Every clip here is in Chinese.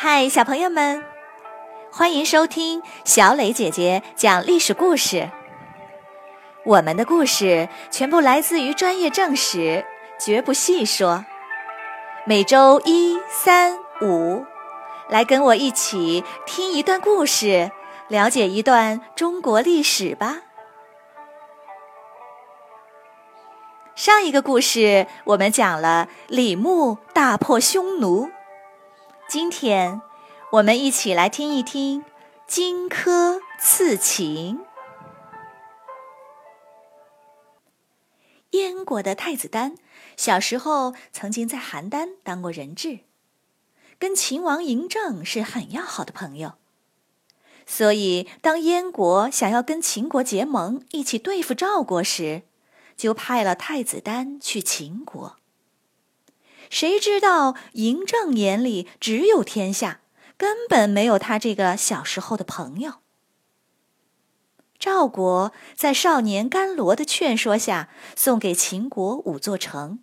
嗨，小朋友们，欢迎收听小磊姐姐讲历史故事。我们的故事全部来自于专业正史，绝不细说。每周一、三、五，来跟我一起听一段故事，了解一段中国历史吧。上一个故事我们讲了李牧大破匈奴。今天，我们一起来听一听荆轲刺秦。燕国的太子丹小时候曾经在邯郸当过人质，跟秦王嬴政是很要好的朋友。所以，当燕国想要跟秦国结盟，一起对付赵国时，就派了太子丹去秦国。谁知道嬴政眼里只有天下，根本没有他这个小时候的朋友。赵国在少年甘罗的劝说下，送给秦国五座城。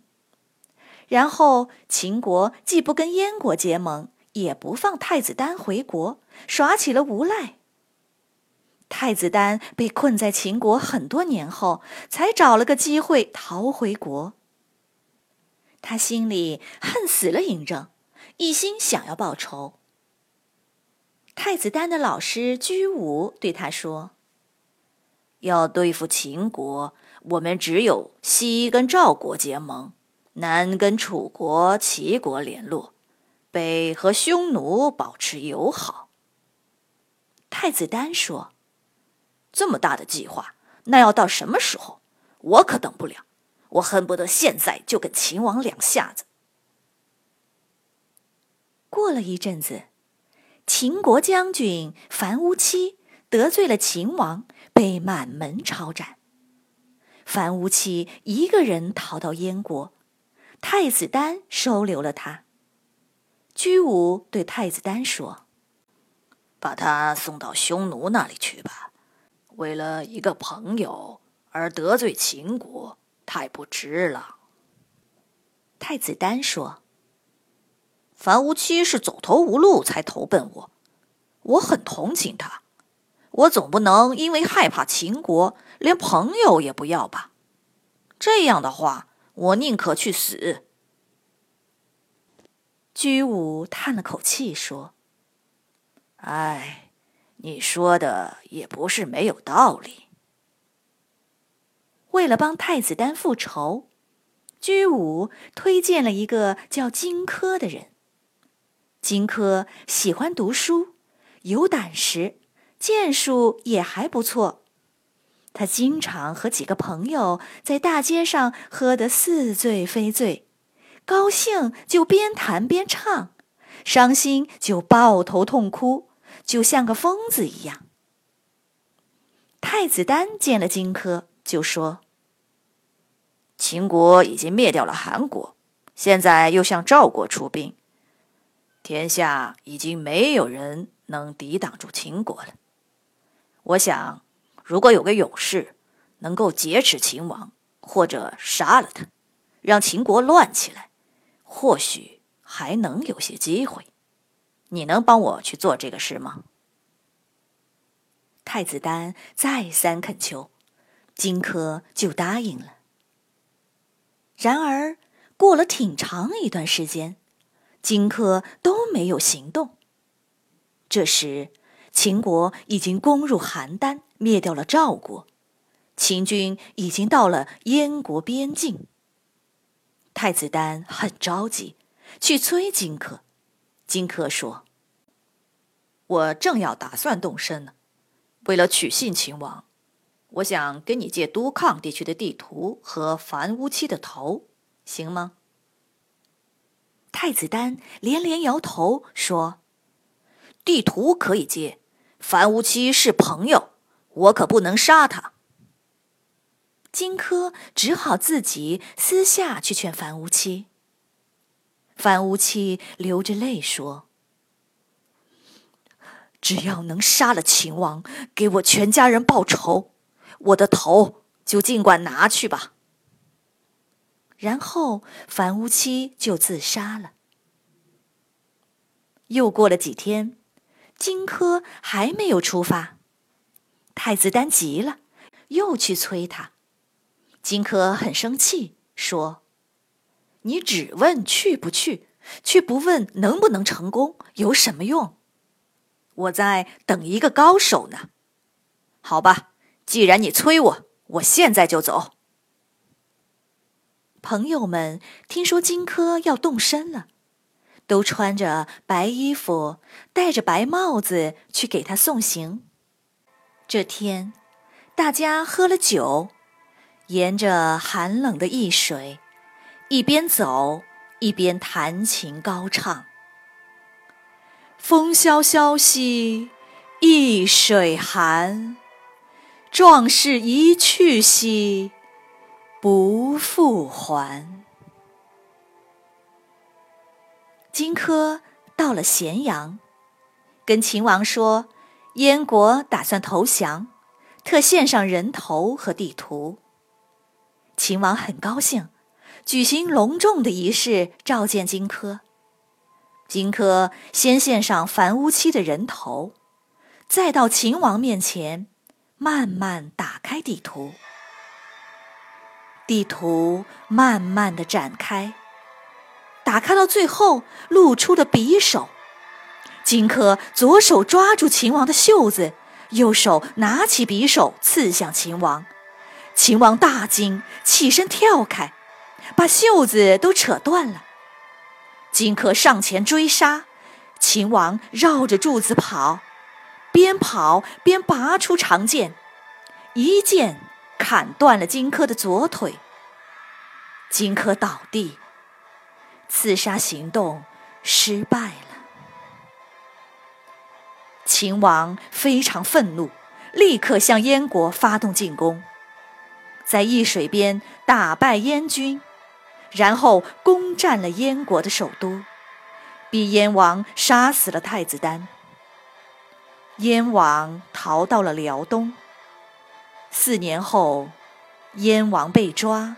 然后秦国既不跟燕国结盟，也不放太子丹回国，耍起了无赖。太子丹被困在秦国很多年后，才找了个机会逃回国。他心里恨死了嬴政，一心想要报仇。太子丹的老师居武对他说：“要对付秦国，我们只有西跟赵国结盟，南跟楚国、齐国联络，北和匈奴保持友好。”太子丹说：“这么大的计划，那要到什么时候？我可等不了。”我恨不得现在就跟秦王两下子。过了一阵子，秦国将军樊於期得罪了秦王，被满门抄斩。樊於期一个人逃到燕国，太子丹收留了他。居武对太子丹说：“把他送到匈奴那里去吧，为了一个朋友而得罪秦国。”太不值了。太子丹说：“樊无期是走投无路才投奔我，我很同情他。我总不能因为害怕秦国，连朋友也不要吧？这样的话，我宁可去死。”居武叹了口气说：“哎，你说的也不是没有道理。”为了帮太子丹复仇，居武推荐了一个叫荆轲的人。荆轲喜欢读书，有胆识，剑术也还不错。他经常和几个朋友在大街上喝得似醉非醉，高兴就边弹边唱，伤心就抱头痛哭，就像个疯子一样。太子丹见了荆轲，就说。秦国已经灭掉了韩国，现在又向赵国出兵，天下已经没有人能抵挡住秦国了。我想，如果有个勇士能够劫持秦王，或者杀了他，让秦国乱起来，或许还能有些机会。你能帮我去做这个事吗？太子丹再三恳求，荆轲就答应了。然而，过了挺长一段时间，荆轲都没有行动。这时，秦国已经攻入邯郸，灭掉了赵国，秦军已经到了燕国边境。太子丹很着急，去催荆轲。荆轲说：“我正要打算动身呢，为了取信秦王。”我想跟你借都抗地区的地图和樊於期的头，行吗？太子丹连连摇头说：“地图可以借，樊於期是朋友，我可不能杀他。”荆轲只好自己私下去劝樊於期。樊於期流着泪说：“只要能杀了秦王，给我全家人报仇。”我的头就尽管拿去吧。然后樊於期就自杀了。又过了几天，荆轲还没有出发。太子丹急了，又去催他。荆轲很生气，说：“你只问去不去，却不问能不能成功，有什么用？我在等一个高手呢。好吧，既然你催我，我现在就走。”朋友们听说荆轲要动身了，都穿着白衣服，戴着白帽子去给他送行。这天，大家喝了酒。沿着寒冷的易水，一边走一边弹琴高唱。风萧萧兮易水寒，壮士一去兮不复还。荆轲到了咸阳，跟秦王说，燕国打算投降，特献上人头和地图。秦王很高兴，举行隆重的仪式召见荆轲。荆轲先献上樊於期的人头，再到秦王面前，慢慢打开地图。地图慢慢的展开，打开到最后，露出了匕首。荆轲左手抓住秦王的袖子，右手拿起匕首刺向秦王。秦王大惊，起身跳开，把袖子都扯断了。荆轲上前追杀，秦王绕着柱子跑，边跑边拔出长剑，一剑砍断了荆轲的左腿。荆轲倒地，刺杀行动失败了。秦王非常愤怒，立刻向燕国发动进攻。在易水边打败燕军，然后攻占了燕国的首都，逼燕王杀死了太子丹。燕王逃到了辽东。四年后，燕王被抓，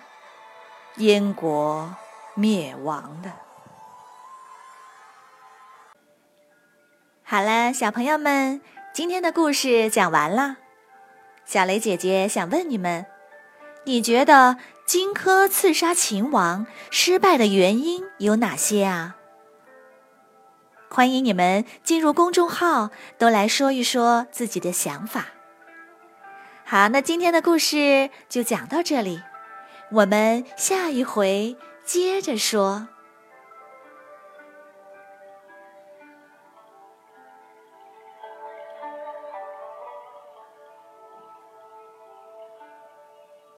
燕国灭亡了。好了，小朋友们，今天的故事讲完了。小雷姐姐想问你们。你觉得荆轲刺杀秦王失败的原因有哪些啊？欢迎你们进入公众号，都来说一说自己的想法。好，那今天的故事就讲到这里，我们下一回接着说。